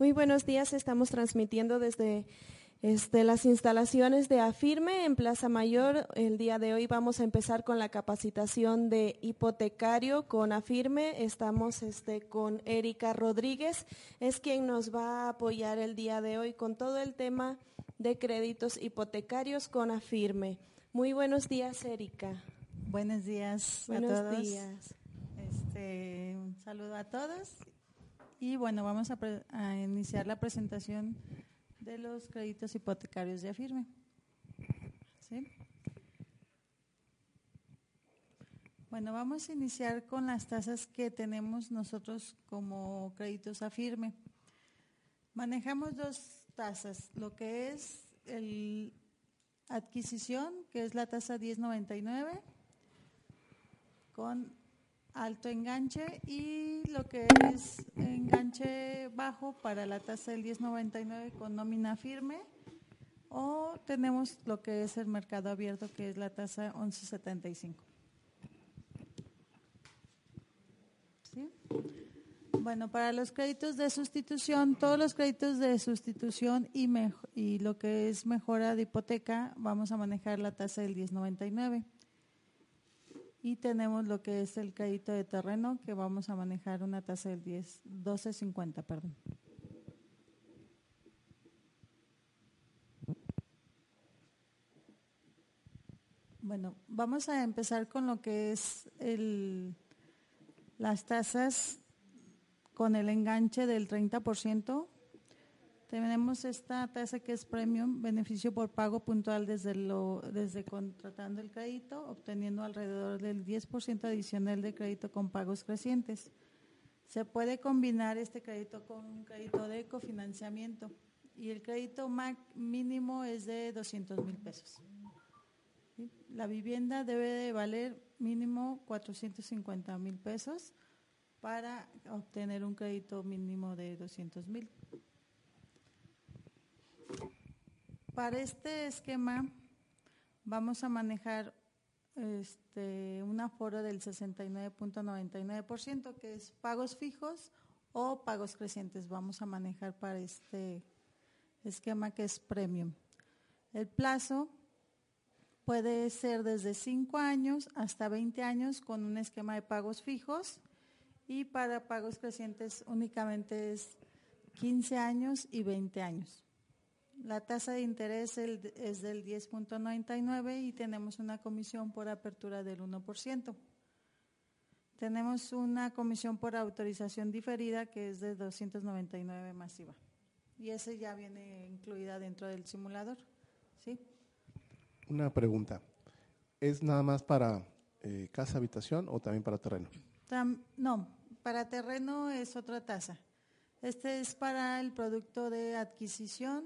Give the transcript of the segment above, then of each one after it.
Muy buenos días, estamos transmitiendo desde este, las instalaciones de Afirme en Plaza Mayor. El día de hoy vamos a empezar con la capacitación de hipotecario con Afirme. Estamos este, con Erika Rodríguez, es quien nos va a apoyar el día de hoy con todo el tema de créditos hipotecarios con Afirme. Muy buenos días, Erika. Buenos días Buenos a todos. días. Este, un saludo a todos. Y bueno, vamos a, iniciar la presentación de los créditos hipotecarios de Afirme. ¿Sí? Bueno, vamos a iniciar con las tasas que tenemos nosotros como créditos Afirme. Manejamos dos tasas, lo que es el adquisición, que es la tasa 1099, con alto enganche y lo que es enganche bajo para la tasa del 1099 con nómina firme o tenemos lo que es el mercado abierto que es la tasa 1175. ¿Sí? Bueno, para los créditos de sustitución, todos los créditos de sustitución y, y lo que es mejora de hipoteca, vamos a manejar la tasa del 1099. Y tenemos lo que es el crédito de terreno, que vamos a manejar una tasa del 10, 12.50, perdón. Bueno, vamos a empezar con lo que es el, las tasas con el enganche del 30%. Tenemos esta tasa que es premium, beneficio por pago puntual desde, lo, desde contratando el crédito, obteniendo alrededor del 10% adicional de crédito con pagos crecientes. Se puede combinar este crédito con un crédito de cofinanciamiento y el crédito mínimo es de 200 mil pesos. La vivienda debe de valer mínimo 450 mil pesos para obtener un crédito mínimo de 200 mil. Para este esquema vamos a manejar este, un aforo del 69.99%, que es pagos fijos o pagos crecientes. Vamos a manejar para este esquema que es premium. El plazo puede ser desde 5 años hasta 20 años con un esquema de pagos fijos y para pagos crecientes únicamente es 15 años y 20 años. La tasa de interés es del 10.99 y tenemos una comisión por apertura del 1%. Tenemos una comisión por autorización diferida que es de 299 masiva. Y ese ya viene incluida dentro del simulador. ¿sí? Una pregunta. ¿Es nada más para eh, casa, habitación o también para terreno? Tam- no, para terreno es otra tasa. Este es para el producto de adquisición,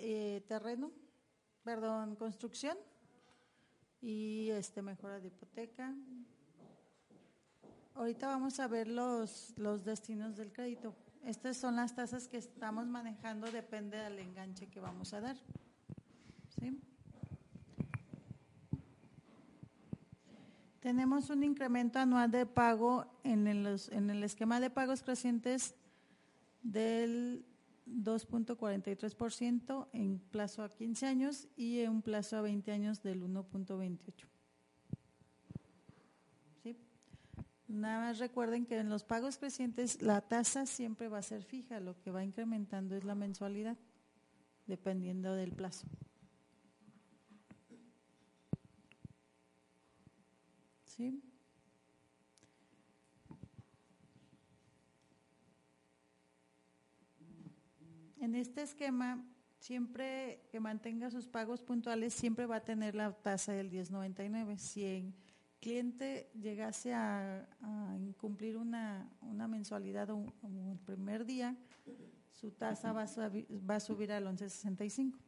eh, terreno, perdón, construcción y este mejora de hipoteca. Ahorita vamos a ver los, los destinos del crédito. Estas son las tasas que estamos manejando, depende del enganche que vamos a dar. ¿Sí? Tenemos un incremento anual de pago en el, en el esquema de pagos crecientes del 2.43% en plazo a 15 años y en un plazo a 20 años del 1.28. ¿Sí? Nada más recuerden que en los pagos crecientes la tasa siempre va a ser fija, lo que va incrementando es la mensualidad, dependiendo del plazo. ¿Sí? En este esquema, siempre que mantenga sus pagos puntuales, siempre va a tener la tasa del 1099. Si el cliente llegase a, incumplir una, mensualidad o, el primer día, su tasa va a, va a subir al 1165.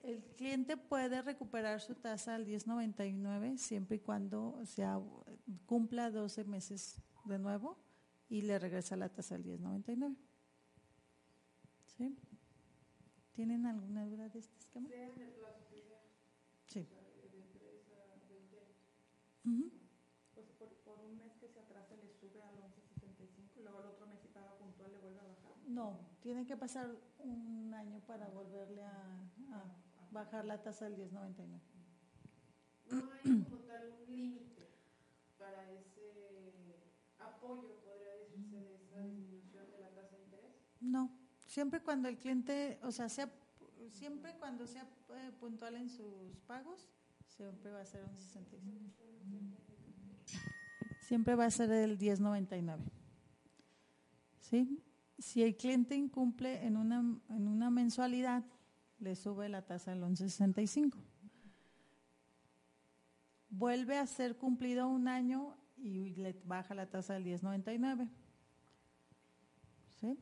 El cliente puede recuperar su tasa al 1099 siempre y cuando sea, cumpla 12 meses de nuevo y le regresa la tasa al 1099. ¿Sí? ¿Tienen alguna duda de este esquema? Sí. Pues por, por, un mes que se atrasa le sube al 11.65 y luego el otro mes si paga puntual le vuelve a bajar. No, tiene que pasar un año para volverle a, a bajar la tasa del 10.99. No hay como tal un límite para ese apoyo, podría decirse, de esa disminución de la tasa de interés. No. Siempre cuando el cliente, o sea, sea siempre cuando sea eh, puntual en sus pagos, siempre va a ser un 65. Siempre va a ser el 1099. ¿Sí? Si el cliente incumple en una, en una mensualidad, le sube la tasa del 1165. Vuelve a ser cumplido un año y le baja la tasa del 1099. ¿Sí?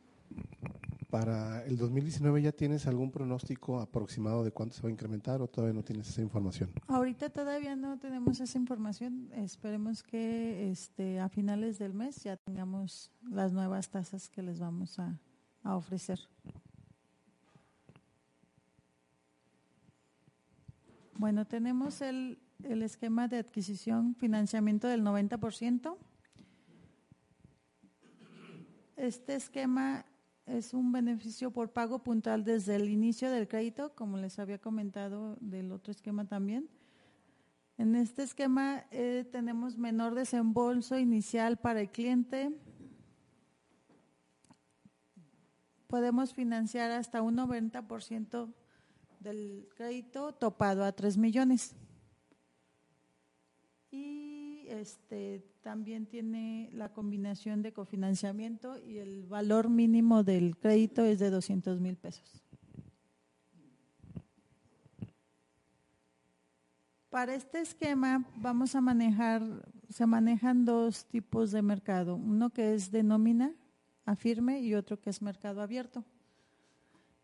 Para el 2019 ya tienes algún pronóstico aproximado de cuánto se va a incrementar o todavía no tienes esa información? Ahorita todavía no tenemos esa información. Esperemos que este, a finales del mes ya tengamos las nuevas tasas que les vamos a, ofrecer. Bueno, tenemos el, el esquema de adquisición, financiamiento del 90%. Este esquema es un beneficio por pago puntual desde el inicio del crédito, como les había comentado del otro esquema también. En este esquema eh, tenemos menor desembolso inicial para el cliente. Podemos financiar hasta un 90% del crédito topado a 3 millones. Y este también tiene la combinación de cofinanciamiento y el valor mínimo del crédito es de 200 mil pesos. Para este esquema vamos a manejar, se manejan dos tipos de mercado, uno que es de nómina a firme y otro que es mercado abierto.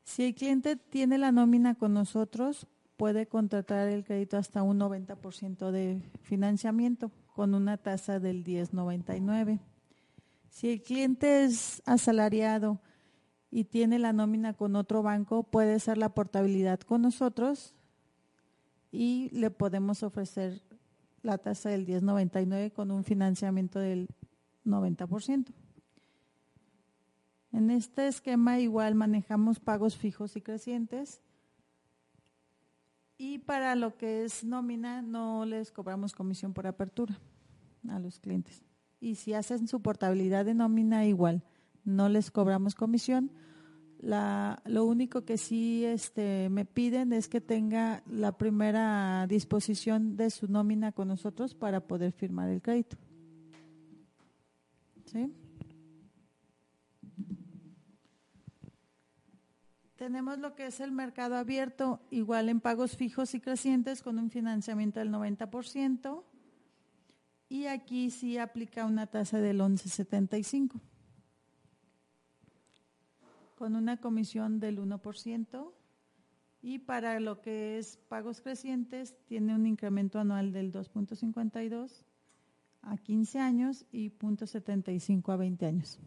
Si el cliente tiene la nómina con nosotros, puede contratar el crédito hasta un 90% de financiamiento con una tasa del 10.99. Si el cliente es asalariado y tiene la nómina con otro banco, puede ser la portabilidad con nosotros y le podemos ofrecer la tasa del 10.99 con un financiamiento del 90%. En este esquema igual manejamos pagos fijos y crecientes y para lo que es nómina, no les cobramos comisión por apertura a los clientes. Y si hacen su portabilidad de nómina, igual, no les cobramos comisión. La, lo único que sí este, me piden es que tenga la primera disposición de su nómina con nosotros para poder firmar el crédito. ¿Sí? Tenemos lo que es el mercado abierto, igual en pagos fijos y crecientes con un financiamiento del 90%. Y aquí sí aplica una tasa del 11.75 con una comisión del 1%. Y para lo que es pagos crecientes, tiene un incremento anual del 2.52 a 15 años y 0.75 a 20 años.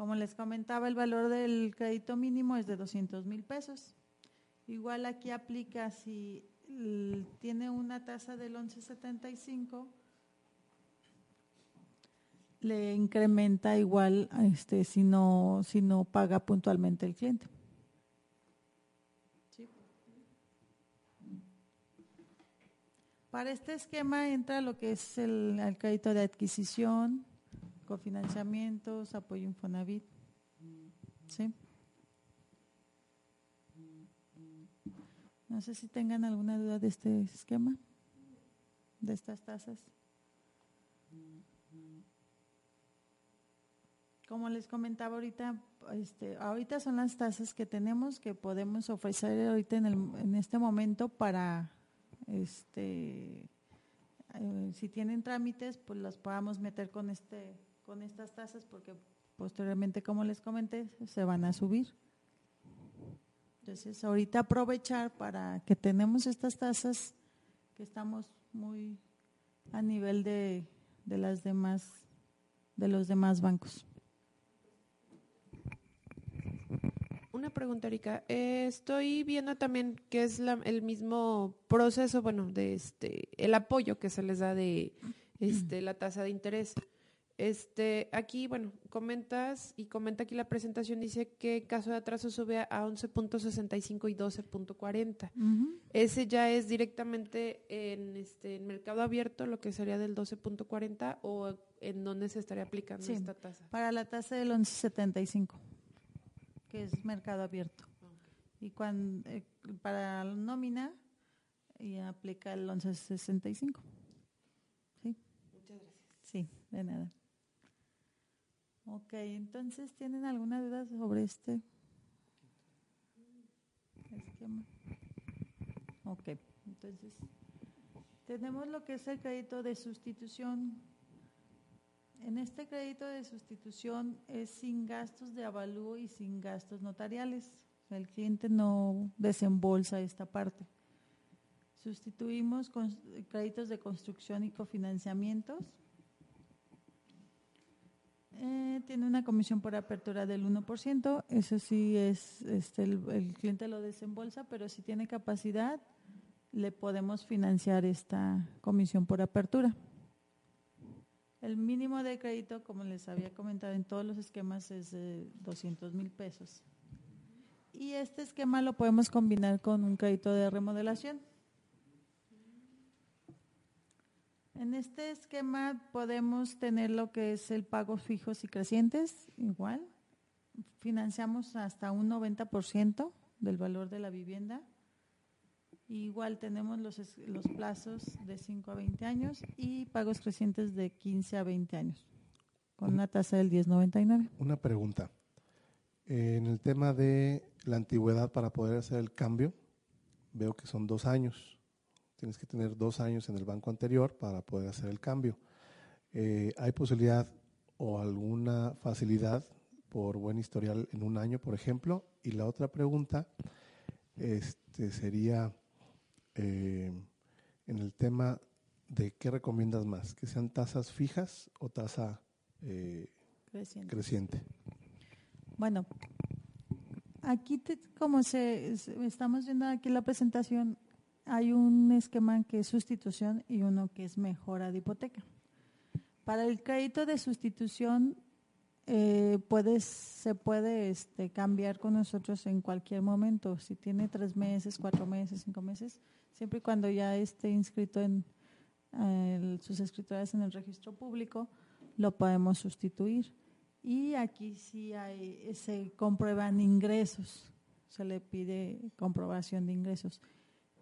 Como les comentaba, el valor del crédito mínimo es de 200 mil pesos. Igual aquí aplica si tiene una tasa del 11.75, le incrementa igual este si no si no paga puntualmente el cliente. Para este esquema entra lo que es el, el crédito de adquisición, cofinanciamientos, apoyo Infonavit. ¿Sí? No sé si tengan alguna duda de este esquema, de estas tasas. Como les comentaba ahorita, este, ahorita son las tasas que tenemos que podemos ofrecer ahorita en, el, en este momento para, este, eh, si tienen trámites, pues las podamos meter con este, con estas tasas porque posteriormente, como les comenté, se van a subir. Entonces, ahorita aprovechar para que tenemos estas tasas que estamos muy a nivel de, de las demás, de los demás bancos. Una pregunta, Erika. Eh, estoy viendo también que es la, el mismo proceso, bueno, de este, el apoyo que se les da de este, la tasa de interés. Este, aquí, bueno, comentas y comenta aquí la presentación, dice que caso de atraso sube a 11.65 y 12.40. Ese ya es directamente en este en mercado abierto, lo que sería del 12.40 o en dónde se estaría aplicando Sí, esta tasa. Para la tasa del 1175, que es mercado abierto. Y cuando, eh, para la nómina, y aplica el 1165. ¿Sí? Muchas gracias. Sí, de nada. Ok, entonces, ¿tienen alguna duda sobre este esquema? Ok, entonces, tenemos lo que es el crédito de sustitución. En este crédito de sustitución es sin gastos de avalúo y sin gastos notariales. El cliente no desembolsa esta parte. Sustituimos con créditos de construcción y cofinanciamientos. Eh, tiene una comisión por apertura del 1%, eso sí es, este, el, el cliente lo desembolsa, pero si tiene capacidad, le podemos financiar esta comisión por apertura. El mínimo de crédito, como les había comentado en todos los esquemas, es de 200 mil pesos. Y este esquema lo podemos combinar con un crédito de remodelación. En este esquema podemos tener lo que es el pago fijos y crecientes, igual. Financiamos hasta un 90% del valor de la vivienda. Igual tenemos los, los plazos de 5 a 20 años y pagos crecientes de 15 a 20 años, con una tasa del 10.99. Una pregunta. Eh, En el tema de la antigüedad para poder hacer el cambio, veo que son dos años. Tienes que tener dos años en el banco anterior para poder hacer el cambio. Eh, ¿Hay posibilidad o alguna facilidad por buen historial en un año, por ejemplo? Y la otra pregunta este, sería eh, en el tema de qué recomiendas más, que sean tasas fijas o tasa eh, Creciente. creciente. Bueno, aquí te- como se, se- estamos viendo aquí la presentación, hay un esquema que es sustitución y uno que es mejora de hipoteca. Para el crédito de sustitución eh, puedes, se puede este, cambiar con nosotros en cualquier momento. Si tiene tres meses, cuatro meses, cinco meses, siempre y cuando ya esté inscrito en sus escrituras en el registro público, lo podemos sustituir. Y aquí sí hay, se comprueban ingresos, se le pide comprobación de ingresos.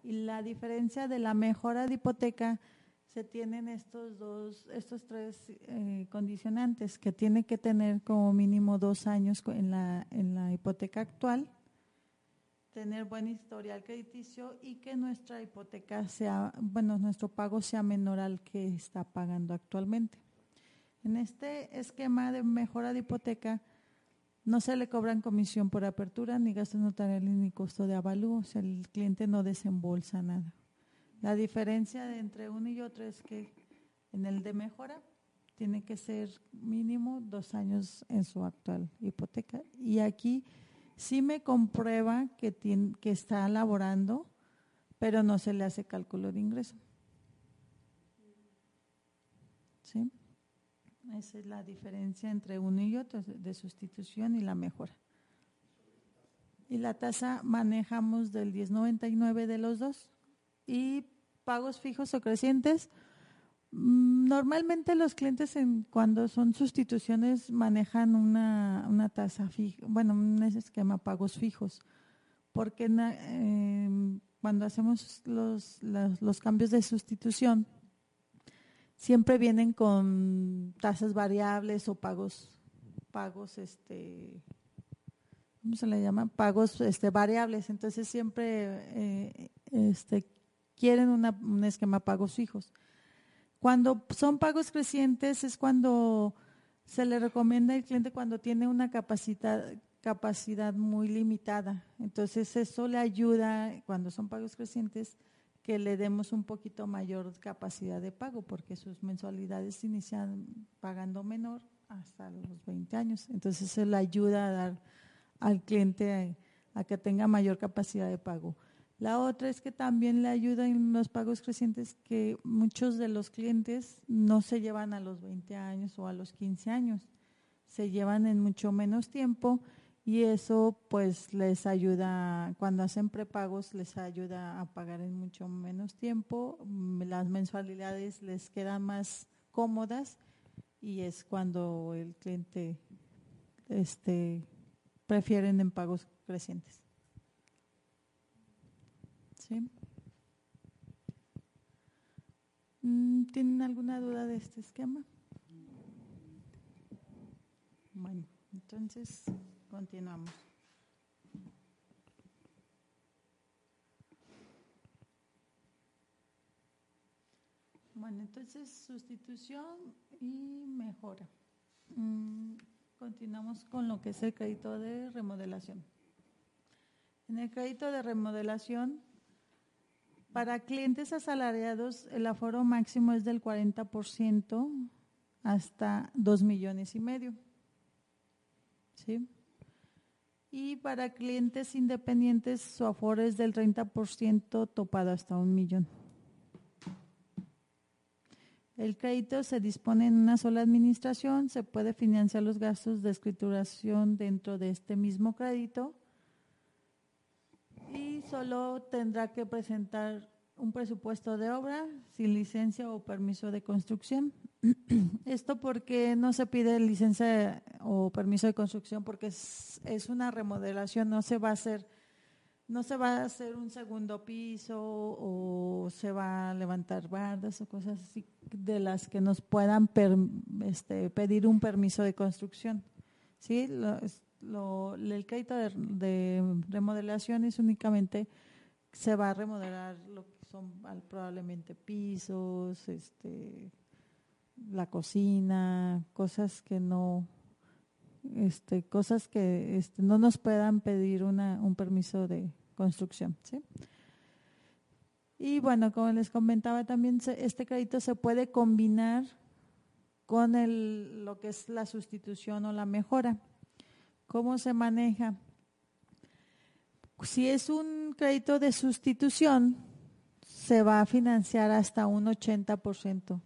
Y la diferencia de la mejora de hipoteca se tienen estos dos, estos tres eh, condicionantes, que tiene que tener como mínimo dos años en la, en la hipoteca actual, tener buen historial crediticio y que nuestra hipoteca sea, bueno, nuestro pago sea menor al que está pagando actualmente. En este esquema de mejora de hipoteca no se le cobran comisión por apertura, ni gastos notariales, ni costo de avalúo, o sea, el cliente no desembolsa nada. La diferencia entre uno y otro es que en el de mejora tiene que ser mínimo dos años en su actual hipoteca. Y aquí sí me comprueba que, tien- que está laborando, pero no se le hace cálculo de ingreso. ¿Sí? Esa es la diferencia entre uno y otro de sustitución y la mejora. Y la tasa manejamos del 10.99 de los dos. Y pagos fijos o crecientes, mm, normalmente los clientes en, cuando son sustituciones manejan una, una tasa fija, bueno, un esquema pagos fijos, porque em, cuando hacemos los, los cambios de sustitución, siempre vienen con tasas variables o pagos, pagos, este, ¿cómo se le llama? Pagos este, variables. Entonces siempre eh, este, quieren un esquema pagos fijos. Cuando son pagos crecientes es cuando se le recomienda al cliente cuando tiene una capacidad, capacidad muy limitada. Entonces eso le ayuda, cuando son pagos crecientes, que le demos un poquito mayor capacidad de pago, porque sus mensualidades inician pagando menor hasta los 20 años. Entonces, eso le ayuda a dar al cliente a, que tenga mayor capacidad de pago. La otra es que también le ayuda en los pagos crecientes que muchos de los clientes no se llevan a los 20 años o a los 15 años, se llevan en mucho menos tiempo y eso pues les ayuda, cuando hacen prepagos les ayuda a pagar en mucho menos tiempo, mm, las mensualidades les quedan más cómodas y es cuando el cliente este prefieren en pagos crecientes. ¿Sí? Mm, ¿Tienen alguna duda de este esquema? Bueno, entonces Continuamos. Bueno, entonces sustitución y mejora. Mm, continuamos con lo que es el crédito de remodelación. En el crédito de remodelación, para clientes asalariados, el aforo máximo es del 40% hasta 2 millones y medio. ¿Sí? Y para clientes independientes, su aforo es del 30% topado hasta un millón. El crédito se dispone en una sola administración, se puede financiar los gastos de escrituración dentro de este mismo crédito y solo tendrá que presentar un presupuesto de obra sin licencia o permiso de construcción. Esto porque no se pide licencia o permiso de construcción porque es, una remodelación, no se va a hacer no se va a hacer un segundo piso o se va a levantar bardas o cosas así de las que nos puedan este, pedir un permiso de construcción. ¿Sí? el crédito de, de remodelación es únicamente se va a remodelar lo que son probablemente pisos, este, la cocina, cosas que no, este, cosas que este, no nos puedan pedir una, un permiso de construcción. ¿sí? Y bueno, como les comentaba también, este crédito se puede combinar con el, lo que es la sustitución o la mejora. ¿Cómo se maneja? Si es un crédito de sustitución, se va a financiar hasta un 80%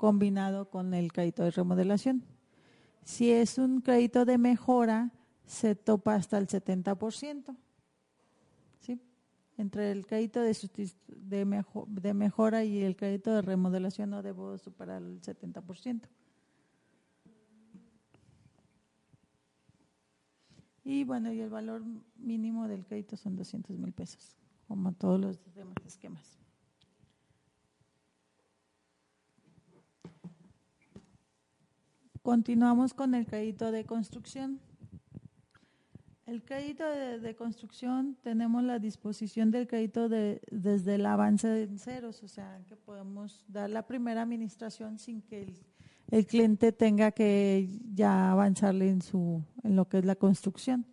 combinado con el crédito de remodelación. Si es un crédito de mejora, se topa hasta el 70%. ¿sí? Entre el crédito de, de, de mejora y el crédito de remodelación no debo superar el 70%. Y bueno, y el valor mínimo del crédito son 200 mil pesos, como todos los demás esquemas. Continuamos con el crédito de construcción. El crédito de, construcción tenemos la disposición del crédito de, desde el avance en ceros, o sea, que podemos dar la primera administración sin que el, el cliente tenga que ya avanzarle en, su, en lo que es la construcción.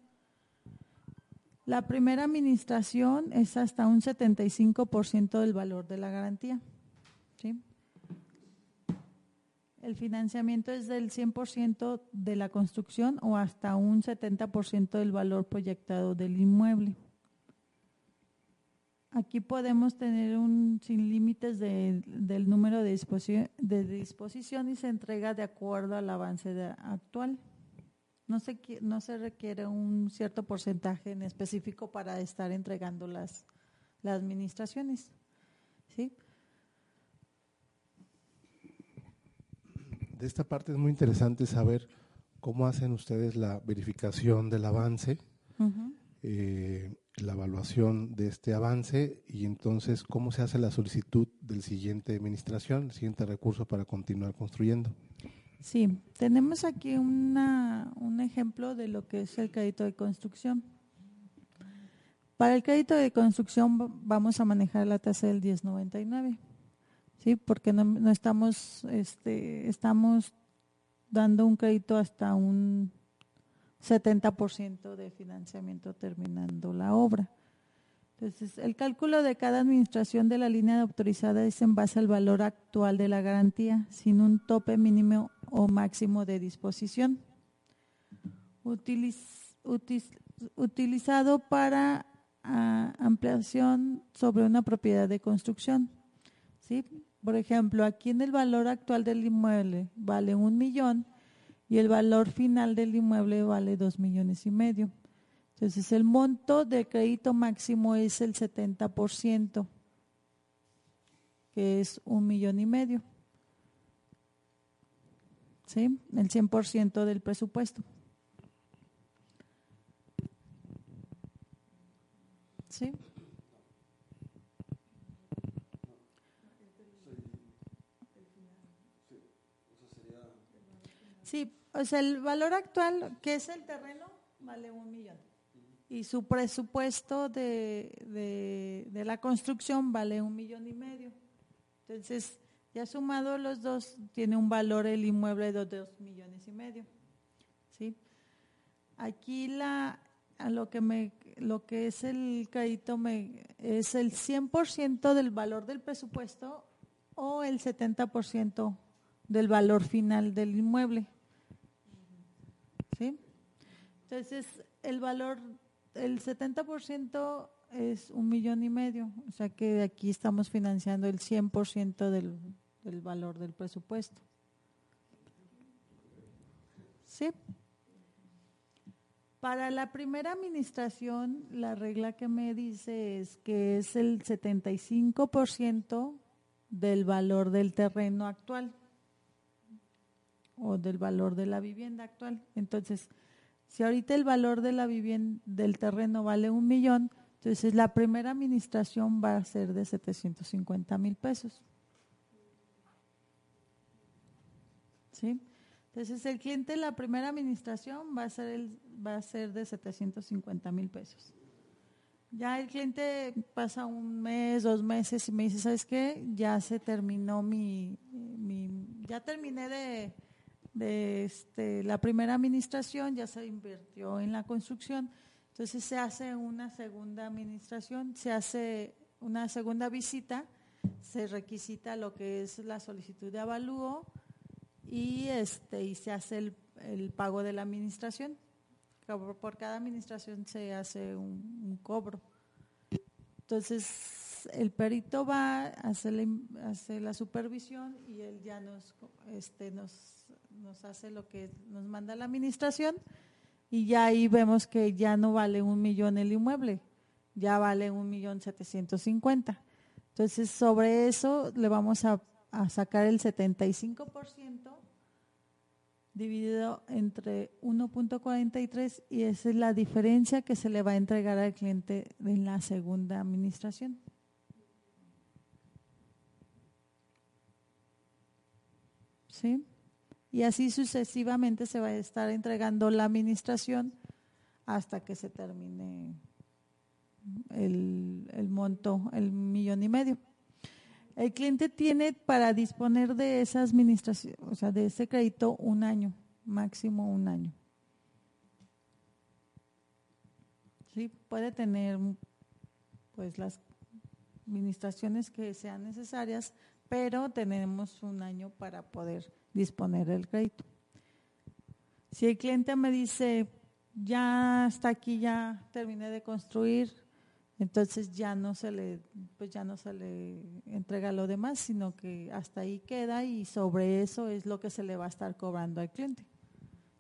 La primera administración es hasta un 75% del valor de la garantía. ¿sí? El financiamiento es del 100% de la construcción o hasta un 70% del valor proyectado del inmueble. aquí podemos tener un sin límites de, del número de disposición, de disposición y se entrega de acuerdo al avance de- actual. No se, no se requiere un cierto porcentaje en específico para estar entregando las, las administraciones. ¿sí? De esta parte es muy interesante saber cómo hacen ustedes la verificación del avance, eh, la evaluación de este avance y entonces cómo se hace la solicitud del siguiente administración, el siguiente recurso para continuar construyendo. Sí, tenemos aquí una, un ejemplo de lo que es el crédito de construcción. Para el crédito de construcción va- vamos a manejar la tasa del 1099, ¿sí? Porque no, no estamos, este, estamos dando un crédito hasta un 70% de financiamiento terminando la obra. Entonces, el cálculo de cada administración de la línea autorizada es en base al valor actual de la garantía, sin un tope mínimo o máximo de disposición. Utilizado para ah, ampliación sobre una propiedad de construcción. ¿sí? Por ejemplo, aquí en el valor actual del inmueble vale un millón y el valor final del inmueble vale dos millones y medio. Entonces, el monto de crédito máximo es el 70%, que es un millón y medio. ¿Sí? El 100% del presupuesto. ¿Sí? Sí, o sea, el valor actual, que es el terreno, vale un millón. Y su presupuesto de, de, la construcción vale un millón y medio. Entonces, ya sumado los dos, tiene un valor el inmueble de dos millones y medio. ¿Sí? Aquí la, a lo que me, lo que es el crédito me, es el 100% del valor del presupuesto o el 70% del valor final del inmueble. Entonces, el valor, el 70% es un millón y medio, o sea que aquí estamos financiando el 100% del, del valor del presupuesto. ¿Sí? Para la primera administración, la regla que me dice es que es el 75% del valor del terreno actual o del valor de la vivienda actual. Entonces, si ahorita el valor de la vivienda del terreno vale un millón, entonces la primera administración va a ser de 750 mil pesos. ¿Sí? Entonces el cliente la primera administración va a ser el, va a ser de 750 mil pesos. Ya el cliente pasa un mes, dos meses y me dice, ¿sabes qué? Ya se terminó mi, mi ya terminé de, de este, la primera administración, ya se invirtió en la construcción, entonces se hace una segunda administración, se hace una segunda visita, se requisita lo que es la solicitud de avalúo y este y se hace el, el pago de la administración. Por, cada administración se hace un, un cobro. Entonces el perito va a hacer la, hace la supervisión y él ya nos este nos nos hace lo que nos manda la administración y ya ahí vemos que ya no vale un millón el inmueble, ya vale un millón setecientos cincuenta. Entonces sobre eso le vamos a, sacar el 75% dividido entre 1.43 y esa es la diferencia que se le va a entregar al cliente en la segunda administración. ¿Sí? Y así sucesivamente se va a estar entregando la administración hasta que se termine el, el monto, el millón y medio. El cliente tiene para disponer de esa administración, o sea, de ese crédito un año, máximo un año. Sí, puede tener pues las administraciones que sean necesarias, pero tenemos un año para poder disponer del crédito. Si el cliente me dice, ya hasta aquí, ya terminé de construir, entonces ya no se le pues ya no se le entrega lo demás sino que hasta ahí queda y sobre eso es lo que se le va a estar cobrando al cliente.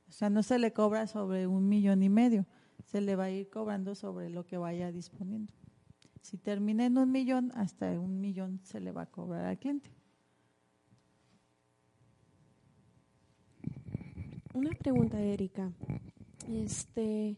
O sea no se le cobra sobre un millón y medio se le va a ir cobrando sobre lo que vaya disponiendo. Si termina en un millón hasta un millón se le va a cobrar al cliente una pregunta Erika este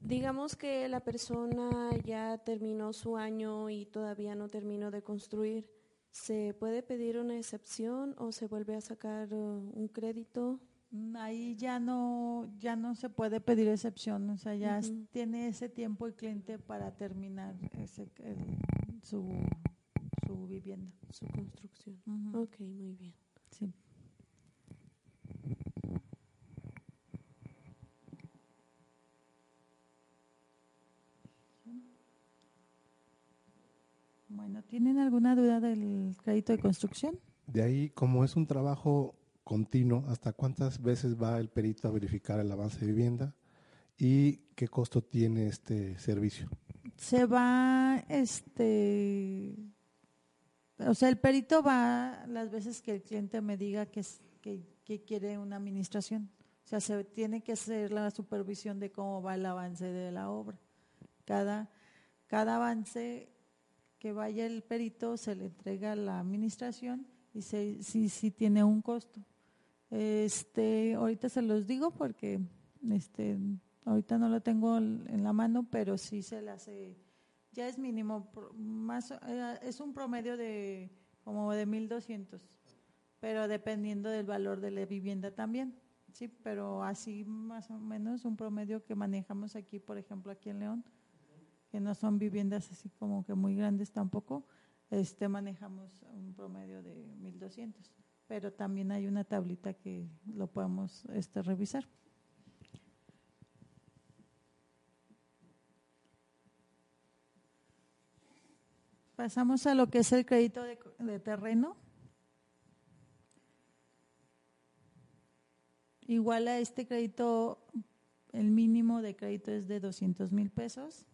Digamos que la persona ya terminó su año y todavía no terminó de construir. ¿Se puede pedir una excepción o se vuelve a sacar uh, un crédito? Mm, ahí ya no ya no se puede pedir excepción, o sea, ya tiene ese tiempo el cliente para terminar ese, su, su vivienda, su construcción. Ok, muy bien. Sí. Bueno, ¿tienen alguna duda del crédito de construcción? De ahí, como es un trabajo continuo, ¿hasta cuántas veces va el perito a verificar el avance de vivienda y qué costo tiene este servicio? Se va, este, o sea, el perito va las veces que el cliente me diga que, que, que quiere una administración. O sea, se tiene que hacer la supervisión de cómo va el avance de la obra. Cada, cada avance que vaya el perito, se le entrega a la administración y si sí tiene un costo. Este, ahorita se los digo porque este, ahorita no lo tengo en la mano, pero sí se le hace, ya es mínimo, más, eh, es un promedio de como de 1.200, pero dependiendo del valor de la vivienda también. Sí, pero así más o menos un promedio que manejamos aquí, por ejemplo, aquí en León, que no son viviendas así como que muy grandes tampoco, este manejamos un promedio de 1200, pero también hay una tablita que lo podemos este revisar. Pasamos a lo que es el crédito de, de terreno. Igual a este crédito, el mínimo de crédito es de 200 mil pesos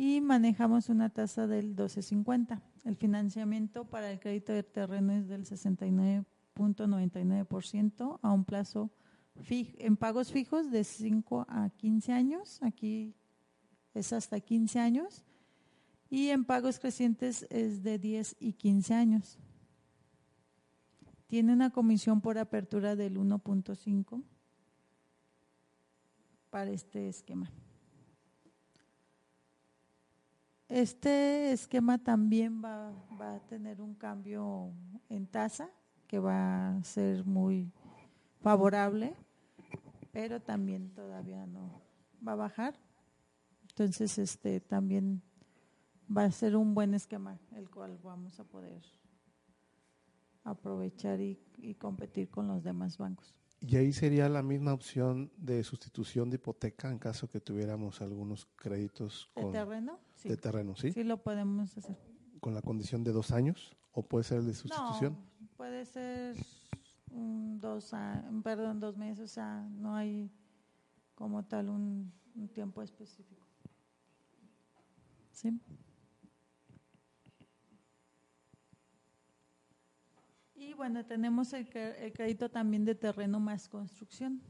y manejamos una tasa del 12.50. El financiamiento para el crédito de terreno es del 69.99% a un plazo fijo, en pagos fijos de 5 a 15 años. Aquí es hasta 15 años. Y en pagos crecientes es de 10 y 15 años. Tiene una comisión por apertura del 1.5 para este esquema. Este esquema también va, a tener un cambio en tasa que va a ser muy favorable, pero también todavía no va a bajar. Entonces, este también va a ser un buen esquema el cual vamos a poder aprovechar y competir con los demás bancos. Y ahí sería la misma opción de sustitución de hipoteca en caso que tuviéramos algunos créditos con, ¿De terreno? Sí. De terreno, ¿sí? Sí, lo podemos hacer. ¿Con la condición de dos años? ¿O puede ser el de sustitución? No, puede ser dos, perdón, dos meses, o sea, no hay como tal un tiempo específico. ¿Sí? Y bueno, tenemos el, crédito también de terreno más construcción.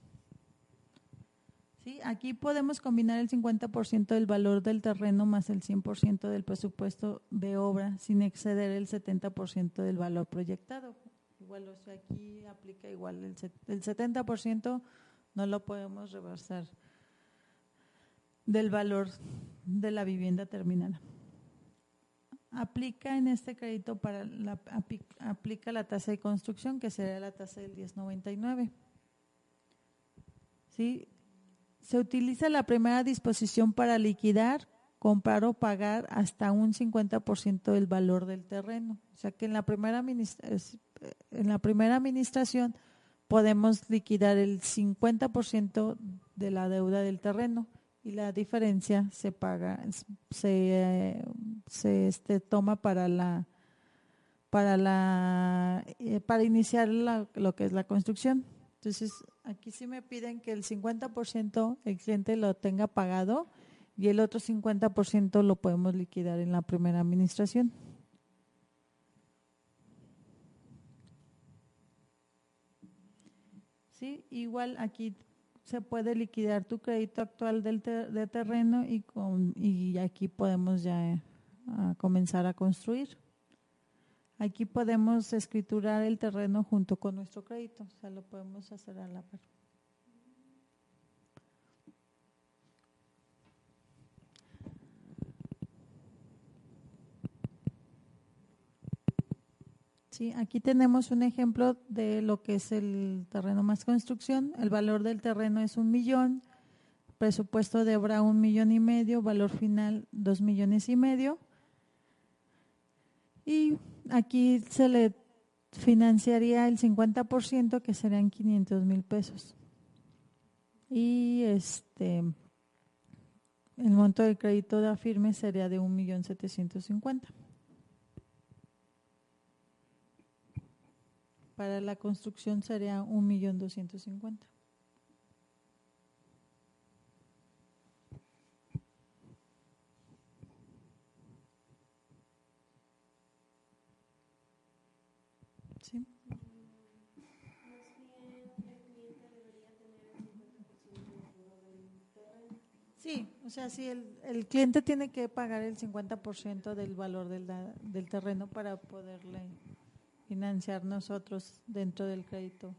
¿Sí? Aquí podemos combinar el 50% del valor del terreno más el 100% del presupuesto de obra sin exceder el 70% del valor proyectado. Igual, o sea, aquí aplica igual, el, el 70% no lo podemos reversar del valor de la vivienda terminada aplica en este crédito para la, aplica la tasa de construcción que sería la tasa del 1099. ¿Sí? Se utiliza la primera disposición para liquidar, comprar o pagar hasta un 50% del valor del terreno. O sea que en la primera en la primera administración podemos liquidar el 50% de la deuda del terreno y la diferencia se paga, se, se este, toma para la para la eh, para iniciar lo que es la construcción. Entonces, aquí sí me piden que el 50% el cliente lo tenga pagado y el otro 50% lo podemos liquidar en la primera administración. Sí, igual aquí se puede liquidar tu crédito actual del de terreno y, con, y aquí podemos ya eh, comenzar a construir. Aquí podemos escriturar el terreno junto con nuestro crédito, o sea, lo podemos hacer a la par. Sí, aquí tenemos un ejemplo de lo que es el terreno más construcción. El valor del terreno es un millón, presupuesto de obra un millón y medio, valor final dos millones y medio. Y aquí se le financiaría el 50%, que serían 500 mil pesos. Y este, el monto del crédito de afirme sería de 1.750.000. Para la construcción sería un millón doscientos cincuenta. ¿Sí? Sí, o sea, sí, el, cliente tiene que pagar el 50% del valor del terreno para poderle financiar nosotros dentro del crédito.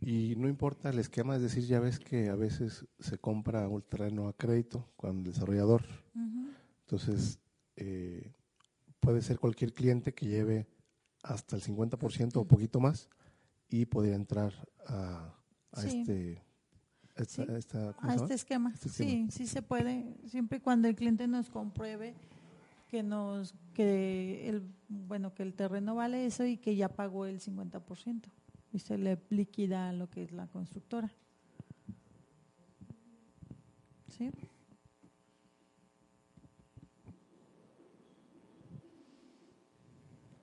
Y no importa el esquema, es decir, ya ves que a veces se compra un terreno a crédito con el desarrollador. Entonces, eh, puede ser cualquier cliente que lleve hasta el 50% o poquito más y podría entrar a, este a este esquema. Sí, sí se puede, siempre y cuando el cliente nos compruebe que nos que el bueno que el terreno vale eso y que ya pagó el 50% y se le liquida lo que es la constructora. ¿Sí?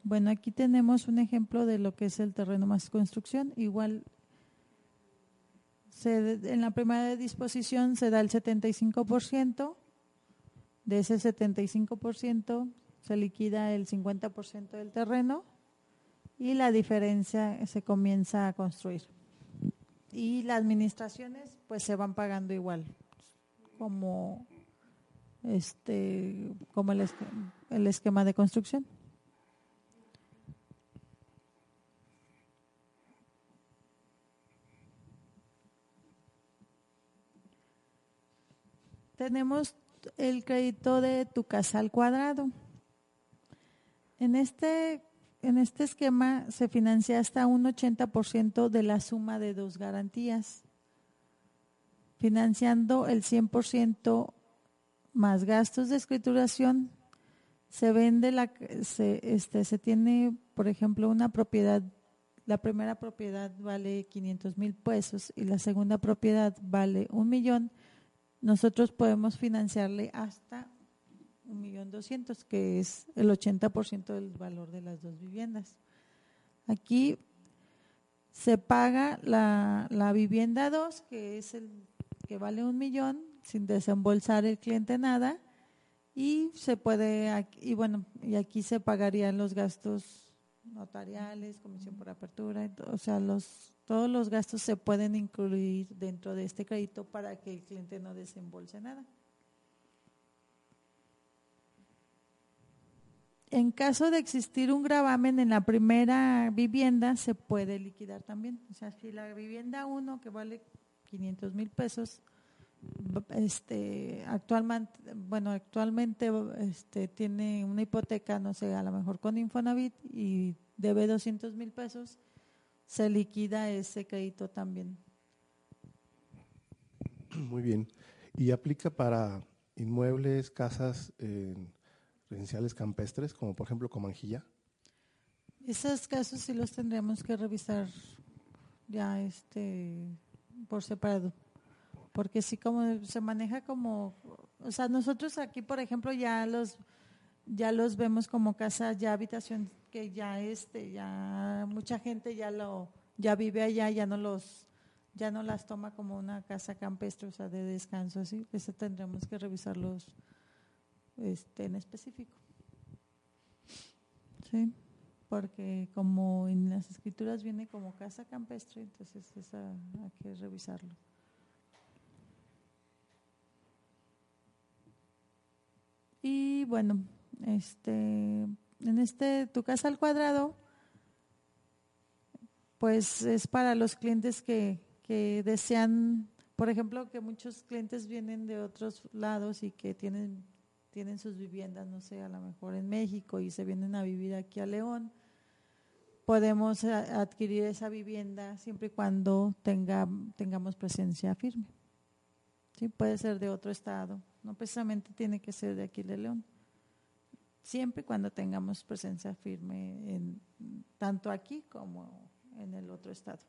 Bueno, aquí tenemos un ejemplo de lo que es el terreno más construcción. Igual se, en la primera disposición se da el 75%, de ese 75% se liquida el 50% del terreno y la diferencia se comienza a construir. Y las administraciones pues se van pagando igual, como este como el, el esquema de construcción. Tenemos el crédito de tu casa al cuadrado. En este, en este esquema se financia hasta un 80% de la suma de dos garantías, financiando el 100% más gastos de escrituración. Se vende la, se, este, se tiene, por ejemplo, una propiedad, la primera propiedad vale 500 mil pesos y la segunda propiedad vale un millón nosotros podemos financiarle hasta un millón doscientos, que es el 80% del valor de las dos viviendas. Aquí se paga la, la vivienda 2, que es el que vale un millón, sin desembolsar el cliente nada, y se puede, y bueno, y aquí se pagarían los gastos notariales, comisión por apertura, o sea, los todos los gastos se pueden incluir dentro de este crédito para que el cliente no desembolse nada. En caso de existir un gravamen en la primera vivienda, se puede liquidar también. O sea, si la vivienda 1, que vale 500 mil pesos, este, actualmente, bueno, actualmente este, tiene una hipoteca, no sé, a lo mejor con Infonavit y debe 200 mil pesos, se liquida ese crédito también. Muy bien. ¿Y aplica para inmuebles, casas residenciales campestres, como por ejemplo Comanjilla? Esos casos sí los tendríamos que revisar ya este por separado. Porque sí como se maneja como, o sea, nosotros aquí por ejemplo ya los ya los vemos como casa ya habitación que ya este ya mucha gente ya lo ya vive allá ya no los ya no las toma como una casa campestre, o sea, de descanso así, eso tendremos que revisarlos este, en específico. Sí, porque como en las escrituras viene como casa campestre, entonces esa hay que revisarlo. Y bueno, este, en este tu casa al cuadrado, pues es para los clientes que, que desean, por ejemplo, que muchos clientes vienen de otros lados y que tienen tienen sus viviendas, no sé, a lo mejor en México y se vienen a vivir aquí a León, podemos adquirir esa vivienda siempre y cuando tenga, tengamos presencia firme. ¿Sí? Puede ser de otro estado, no precisamente tiene que ser de aquí de León. Siempre cuando tengamos presencia firme en, tanto aquí como en el otro estado.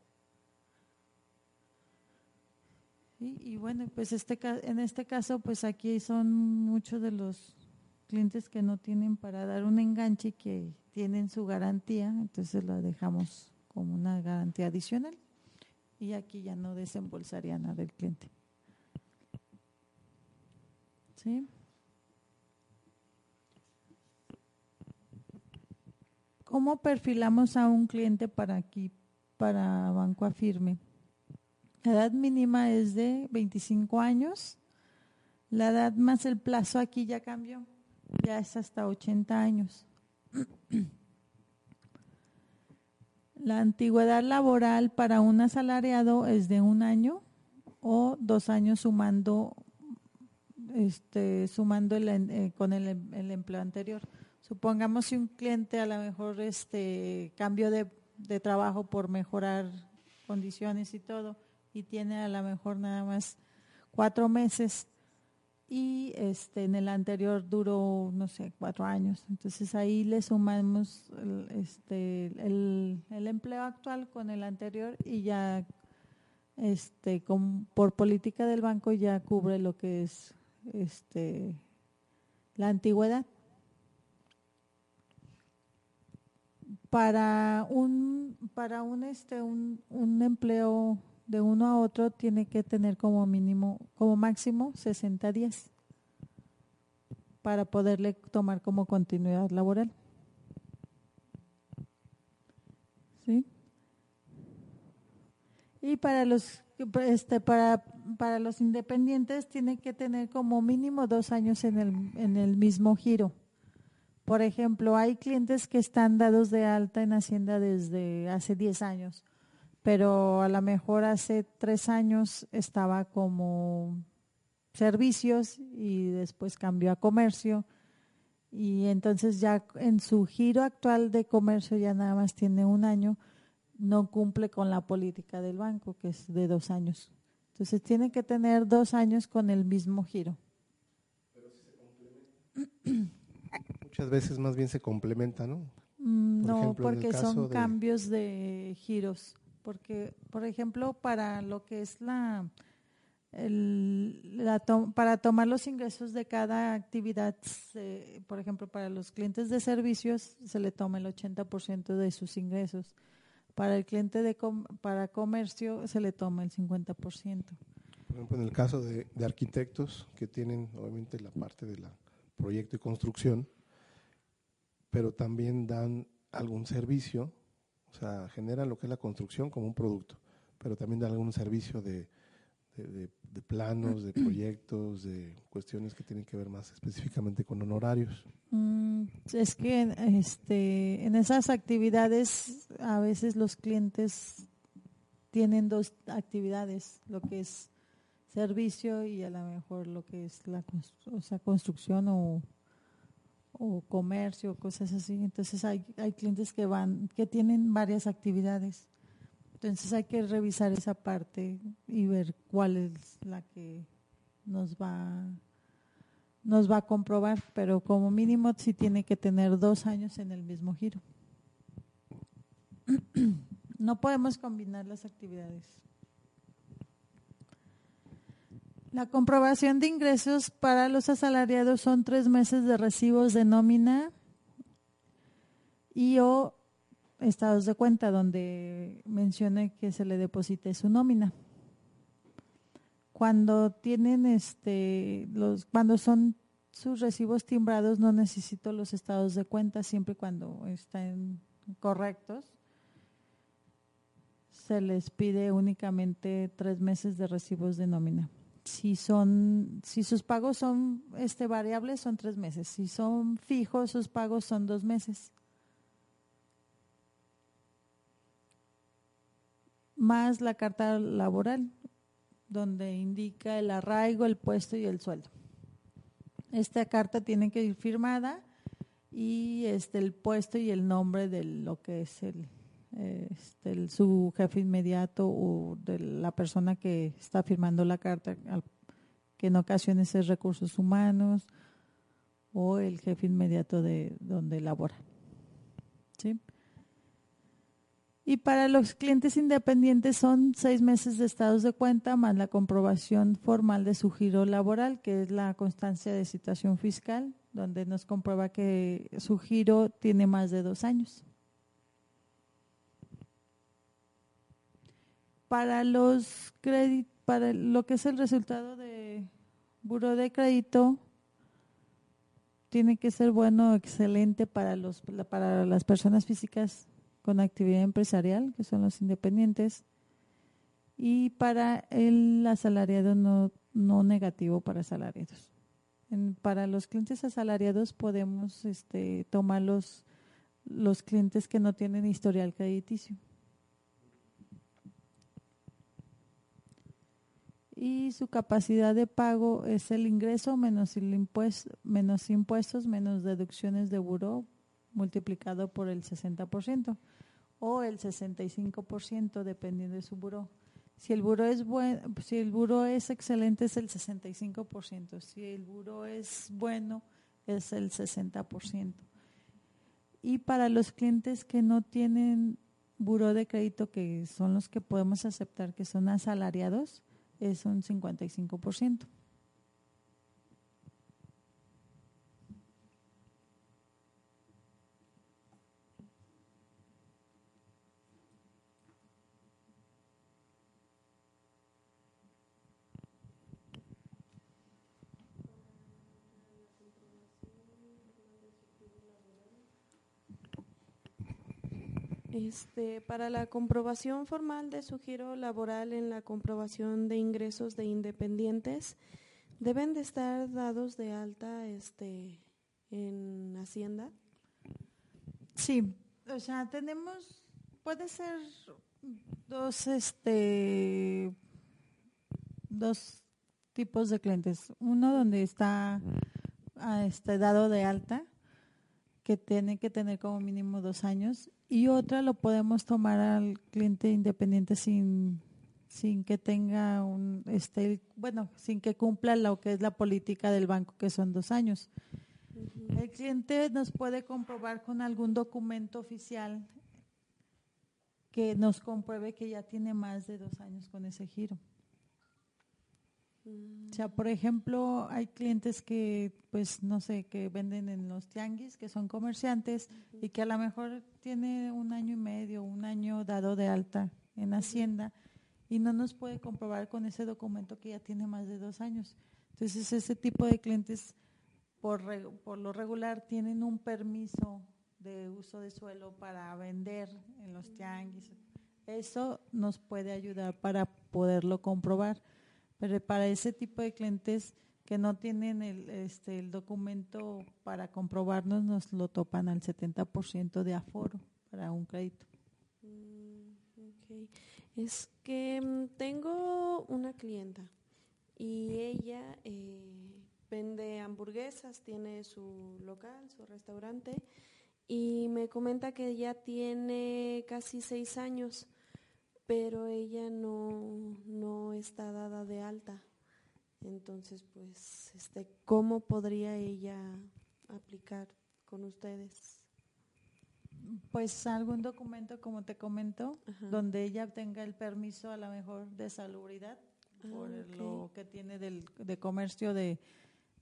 Y, bueno, pues este, en este caso, pues aquí son muchos de los clientes que no tienen para dar un enganche que tienen su garantía, entonces la dejamos como una garantía adicional y aquí ya no desembolsaría nada el cliente. ¿Sí? ¿Cómo perfilamos a un cliente para aquí, para Banco Afirme? La edad mínima es de 25 años. La edad más el plazo aquí ya cambió. Ya es hasta 80 años. La antigüedad laboral para un asalariado es de un año o dos años sumando este sumando eh, con el, el, empleo anterior. Supongamos si un cliente a lo mejor este cambio de, de trabajo por mejorar condiciones y todo, y tiene a lo mejor nada más cuatro meses y este en el anterior duró no sé cuatro años entonces ahí le sumamos el, este el, el empleo actual con el anterior y ya este por política del banco ya cubre lo que es este la antigüedad para un para un este un, un empleo de uno a otro tiene que tener como mínimo, como máximo 60 días para poderle tomar como continuidad laboral. ¿Sí? Y para los este para para los independientes tiene que tener como mínimo dos años en el en el mismo giro. Por ejemplo, hay clientes que están dados de alta en Hacienda desde hace 10 años pero a lo mejor hace tres años estaba como servicios y después cambió a comercio y entonces ya en su giro actual de comercio ya nada más tiene un año, no cumple con la política del banco que es de dos años. Entonces tiene que tener dos años con el mismo giro. Pero si se complementa. Muchas veces más bien se complementa, ¿no? Mm, no, porque son cambios de giros porque, por ejemplo, para lo que es la, para tomar los ingresos de cada actividad, por ejemplo, para los clientes de servicios se le toma el 80% de sus ingresos. Para el cliente de para comercio se le toma el 50%. Por ejemplo, en el caso de, de arquitectos que tienen obviamente la parte de la proyecto y construcción, pero también dan algún servicio o sea, generan lo que es la construcción como un producto, pero también dan algún servicio de, planos, de proyectos, de cuestiones que tienen que ver más específicamente con honorarios. Mm, es que este, en esas actividades a veces los clientes tienen dos actividades, lo que es servicio y a lo mejor lo que es la o sea, construcción o o comercio, cosas así. Entonces hay, hay clientes que van, que tienen varias actividades. Entonces hay que revisar esa parte y ver cuál es la que nos va nos va a comprobar, pero como mínimo sí tiene que tener dos años en el mismo giro. No podemos combinar las actividades. La comprobación de ingresos para los asalariados son tres meses de recibos de nómina y o estados de cuenta donde mencione que se le deposite su nómina. cuando tienen este los cuando son sus recibos timbrados no necesito los estados de cuenta siempre y cuando estén correctos. Se les pide únicamente tres meses de recibos de nómina. Si son si sus pagos son este variables son tres meses. Si son fijos sus pagos son dos meses más la carta laboral donde indica el arraigo el puesto y el sueldo esta carta tiene que ir firmada y este el puesto y el nombre de lo que es el, este, el, su jefe inmediato o de la persona que está firmando la carta, que en ocasiones es recursos humanos o el jefe inmediato de donde labora. ¿Sí? Y para los clientes independientes son seis meses de estados de cuenta más la comprobación formal de su giro laboral, que es la constancia de situación fiscal, donde nos comprueba que su giro tiene más de dos años. Para los para lo que es el resultado de buro de crédito, tiene que ser bueno, excelente para los para las personas físicas con actividad empresarial, que son los independientes, y para el asalariado no, no negativo para asalariados. para los clientes asalariados podemos este, tomar los, los clientes que no tienen historial crediticio. y su capacidad de pago es el ingreso menos el menos impuestos menos deducciones de buró multiplicado por el 60% o el 65% dependiendo de su buró. Si el buró es bueno, si el buró es excelente es el 65%, si el buró es bueno es el 60%. Y para los clientes que no tienen buró de crédito, que son los que podemos aceptar que son asalariados, es un 55%. Este, para la comprobación formal de su giro laboral en la comprobación de ingresos de independientes, deben de estar dados de alta este, en Hacienda. Sí, o sea, tenemos, puede ser dos, este, dos tipos de clientes. Uno donde está ah, este, dado de alta, que tiene que tener como mínimo dos años, y otra lo podemos tomar al cliente independiente sin, sin que tenga un, este, bueno, sin que cumpla lo que es la política del banco, que son dos años. El cliente nos puede comprobar con algún documento oficial que nos compruebe que ya tiene más de dos años con ese giro. O sea, por ejemplo, hay clientes que, pues, no sé, que venden en los tianguis, que son comerciantes y que a lo mejor tiene un año y medio, un año dado de alta en Hacienda y no nos puede comprobar con ese documento que ya tiene más de dos años. Entonces, ese tipo de clientes, por, por lo regular, tienen un permiso de uso de suelo para vender en los tianguis. Eso nos puede ayudar para poderlo comprobar. Pero para ese tipo de clientes que no tienen el, este, el documento para comprobarnos, nos lo topan al 70% de aforo para un crédito. Mm, es que mm, tengo una clienta y ella eh, vende hamburguesas, tiene su local, su restaurante y me comenta que ya tiene casi seis años pero ella no, no está dada de alta. Entonces, pues, este, ¿cómo podría ella aplicar con ustedes? Pues algún documento, como te comento, donde ella tenga el permiso a lo mejor de salubridad ah, por lo que tiene del, de comercio de,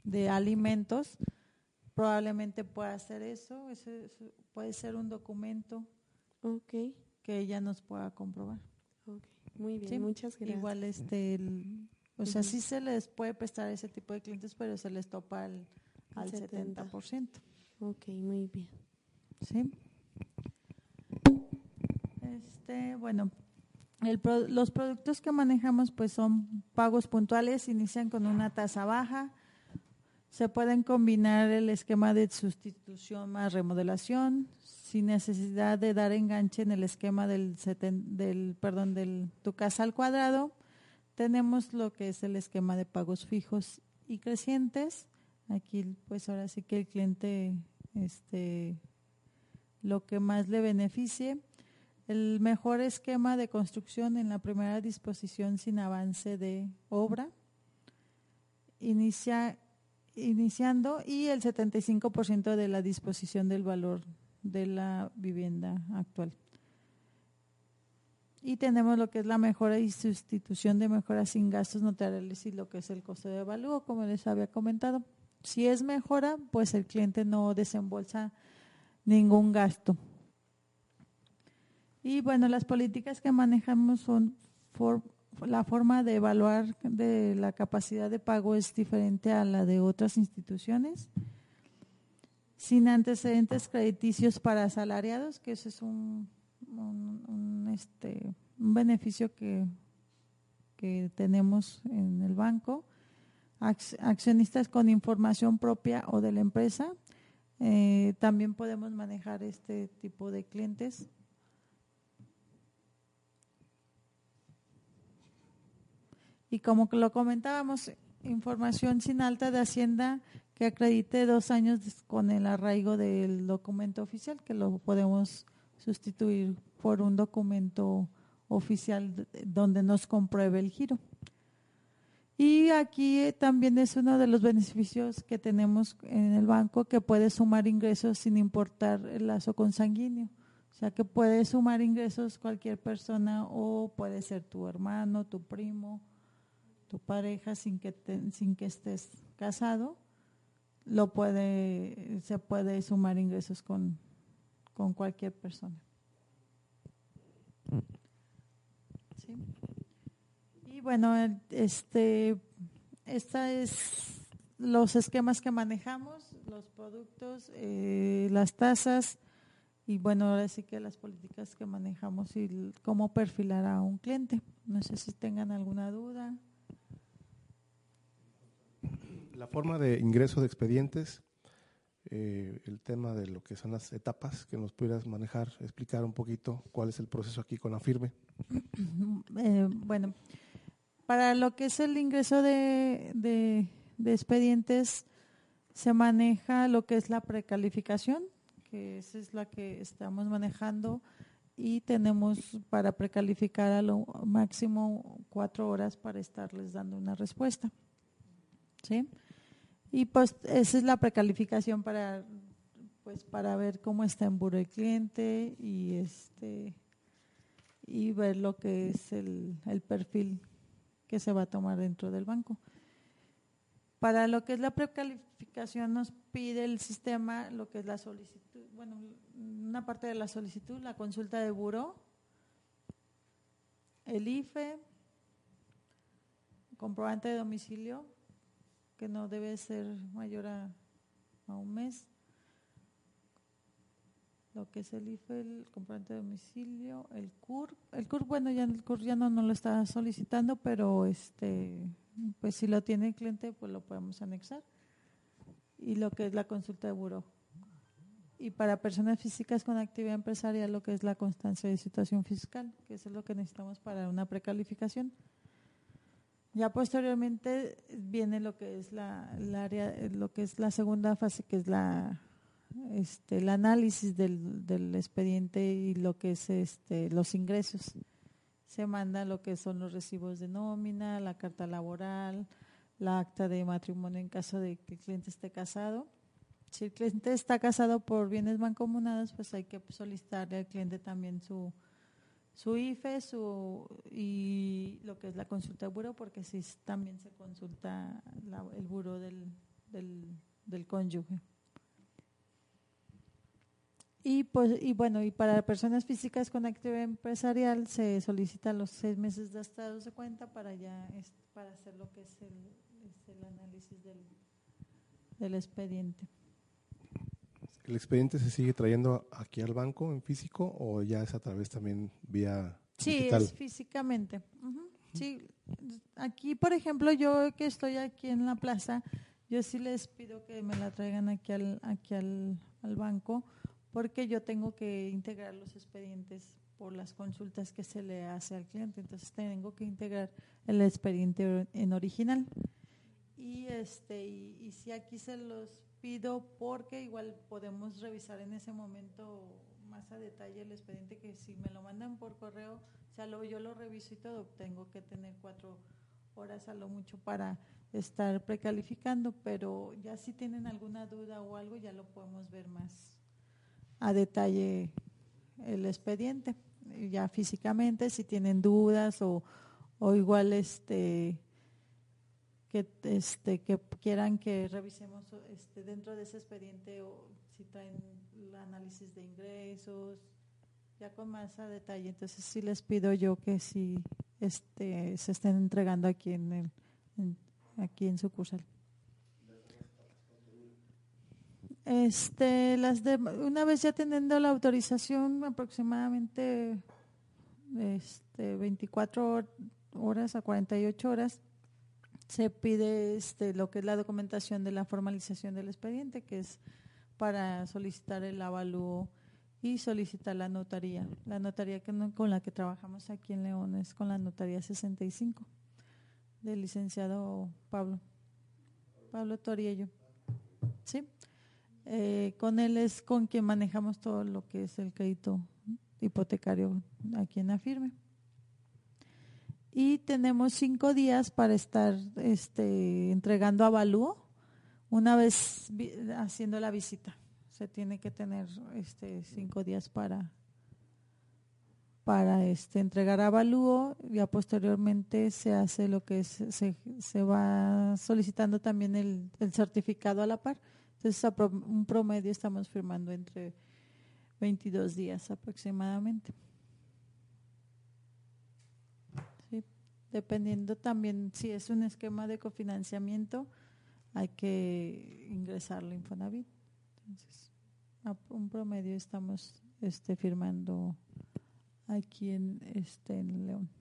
de alimentos. Probablemente pueda hacer eso, ese, puede ser un documento okay. que ella nos pueda comprobar. Muy bien, muchas gracias. Igual este O sea, sí se les puede prestar ese tipo de clientes, pero se les topa al, al 70. 70%. Ok, muy bien. ¿sí? Este, bueno, el pro- los productos que manejamos pues son pagos puntuales, inician con una tasa baja, se pueden combinar el esquema de sustitución más remodelación sin necesidad de dar enganche en el esquema del, del perdón del tu casa al cuadrado. Tenemos lo que es el esquema de pagos fijos y crecientes. Aquí pues ahora sí que el cliente este lo que más le beneficie. El mejor esquema de construcción en la primera disposición sin avance de obra. Inicia, iniciando y el 75% de la disposición del valor de la vivienda actual. Y tenemos lo que es la mejora y sustitución de mejoras sin gastos notariales y lo que es el costo de evalúo, como les había comentado. Si es mejora, pues el cliente no desembolsa ningún gasto. Y bueno, las políticas que manejamos son for- la forma de evaluar de la capacidad de pago es diferente a la de otras instituciones. Sin antecedentes crediticios para asalariados, que ese es un, este, un beneficio que, que tenemos en el banco. Ac- accionistas con información propia o de la empresa. Eh, también podemos manejar este tipo de clientes. Y como lo comentábamos, información sin alta de Hacienda que acredite dos años con el arraigo del documento oficial, que lo podemos sustituir por un documento oficial de- donde nos compruebe el giro. Y aquí eh, también es uno de los beneficios que tenemos en el banco que puede sumar ingresos sin importar el lazo consanguíneo. O sea que puede sumar ingresos cualquier persona o puede ser tu hermano, tu primo, tu pareja sin que sin que estés casado. Lo puede se puede sumar ingresos con con cualquier persona. ¿Sí? Y bueno, este, esta es los esquemas que manejamos, los productos, eh, las tasas y bueno, ahora sí que las políticas que manejamos y cómo perfilar a un cliente. No sé si tengan alguna duda. La forma de ingreso de expedientes, eh, el tema de lo que son las etapas, que nos pudieras manejar, explicar un poquito cuál es el proceso aquí con la firme. Eh, bueno, para lo que es el ingreso de, de- expedientes, se maneja lo que es la precalificación, que esa es la que estamos manejando y tenemos para precalificar a lo máximo cuatro horas para estarles dando una respuesta. ¿Sí? Y pues esa es la precalificación para pues para ver cómo está en buro el cliente y este y ver lo que es el, el perfil que se va a tomar dentro del banco. Para lo que es la precalificación nos pide el sistema lo que es la solicitud, bueno, una parte de la solicitud, la consulta de buro, el IFE, comprobante de domicilio, que no debe ser mayor a, a un mes, lo que es el IFE, el comprobante de domicilio, el CUR. El CUR, bueno, ya el CUR ya no, no lo está solicitando, pero este, pues si lo tiene el cliente, pues lo podemos anexar. Y lo que es la consulta de buró. Y para personas físicas con actividad empresarial, lo que es la constancia de situación fiscal, que eso es lo que necesitamos para una precalificación. Ya posteriormente viene lo que es la, área, lo que es la segunda fase, que es la este, el análisis del, del expediente y lo que es este, los ingresos. Se manda lo que son los recibos de nómina, la carta laboral, la acta de matrimonio en caso de que el cliente esté casado. Si el cliente está casado por bienes mancomunados, pues hay que solicitarle al cliente también su, su IFE su, y lo que es la consulta de buro, porque sí también se consulta la- el buro del, del, del cónyuge. Y, pues, y bueno, y para personas físicas con actividad empresarial se solicita los seis meses de estados de cuenta para ya para hacer lo que es el, es el análisis del, del expediente. ¿El expediente se sigue trayendo aquí al banco en físico o ya es a través también vía sí, es físicamente. Sí, aquí, por ejemplo, yo que estoy aquí en la plaza, yo sí les pido que me la traigan aquí al, aquí al, al banco porque yo tengo que integrar los expedientes por las consultas que se le hace al cliente. Entonces tengo que integrar el expediente en original. Y este y, si aquí se los pido porque igual podemos revisar en ese momento más a detalle el expediente que si me lo mandan por correo, o sea, yo lo reviso y todo, tengo que tener cuatro horas a lo mucho para estar precalificando, pero ya si tienen alguna duda o algo ya lo podemos ver más a detalle el expediente, ya físicamente, si tienen dudas o, o igual este que este que quieran que revisemos este dentro de ese expediente o si traen el análisis de ingresos ya con más a detalle. Entonces sí les pido yo que si este se estén entregando aquí en el aquí en sucursal. Este, las de, una vez ya teniendo la autorización, aproximadamente este, 24 horas a 48 horas, se pide este, lo que es la documentación de la formalización del expediente, que es para solicitar el avalúo y solicitar la notaría. La notaría que con la que trabajamos aquí en León es con la notaría 65 del licenciado Pablo, Pablo Toriello. ¿Sí? Eh, con él es con quien manejamos todo lo que es el crédito hipotecario aquí en Afirme. Y tenemos cinco días para estar este, entregando avalúo una vez haciendo la visita. Se tiene que tener este, cinco días para, para este, entregar avalúo. Ya posteriormente se hace lo que es, se, se va solicitando también el, el certificado a la par entonces, un promedio estamos firmando entre 22 días aproximadamente. Dependiendo también si es un esquema de cofinanciamiento, hay que ingresarlo en Infonavit. Entonces, un promedio estamos este, firmando aquí en, este, en León.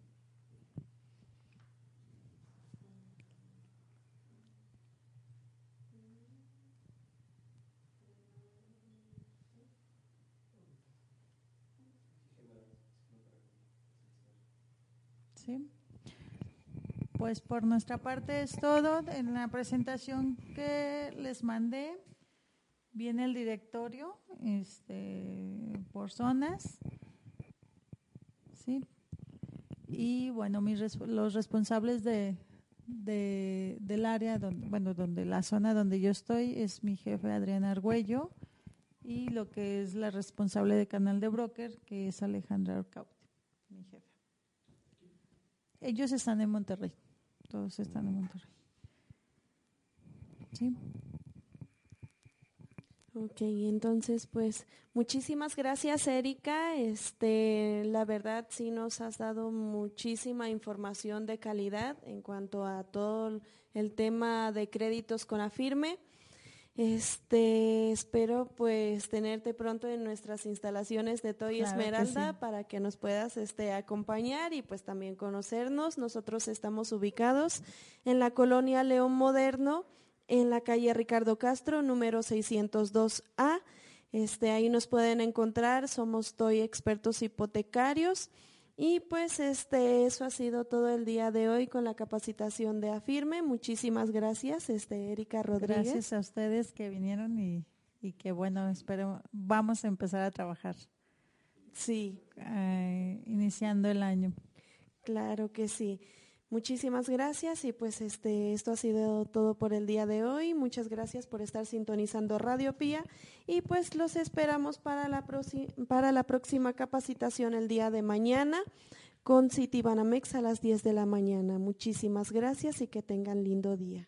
Pues por nuestra parte es todo. En la presentación que les mandé viene el directorio este, por zonas. ¿sí? Y bueno, mis, los responsables de, del área, bueno, donde la zona donde yo estoy es mi jefe Adriana Argüello y lo que es la responsable de canal de broker, que es Alejandra Arcaute, mi jefe. Ellos están en Monterrey. Todos están en Monterrey. ¿Sí? Ok, entonces pues muchísimas gracias Erika. Este, la verdad sí nos has dado muchísima información de calidad en cuanto a todo el tema de créditos con Afirme. Este, espero pues tenerte pronto en nuestras instalaciones de Toy Esmeralda para que nos puedas este acompañar y pues también conocernos. Nosotros estamos ubicados en la colonia León Moderno, en la calle Ricardo Castro, número 602A. Este, ahí nos pueden encontrar, somos Toy expertos hipotecarios. Y pues este, eso ha sido todo el día de hoy con la capacitación de Afirme. Muchísimas gracias, este, Erika Rodríguez. Gracias a ustedes que vinieron y, y que bueno, espero, vamos a empezar a trabajar. Sí. Eh, iniciando el año. Claro que sí. Muchísimas gracias y pues este esto ha sido todo por el día de hoy. Muchas gracias por estar sintonizando Radio Pía y pues los esperamos para la, para la próxima capacitación el día de mañana con City Banamex a las 10 de la mañana. Muchísimas gracias y que tengan lindo día.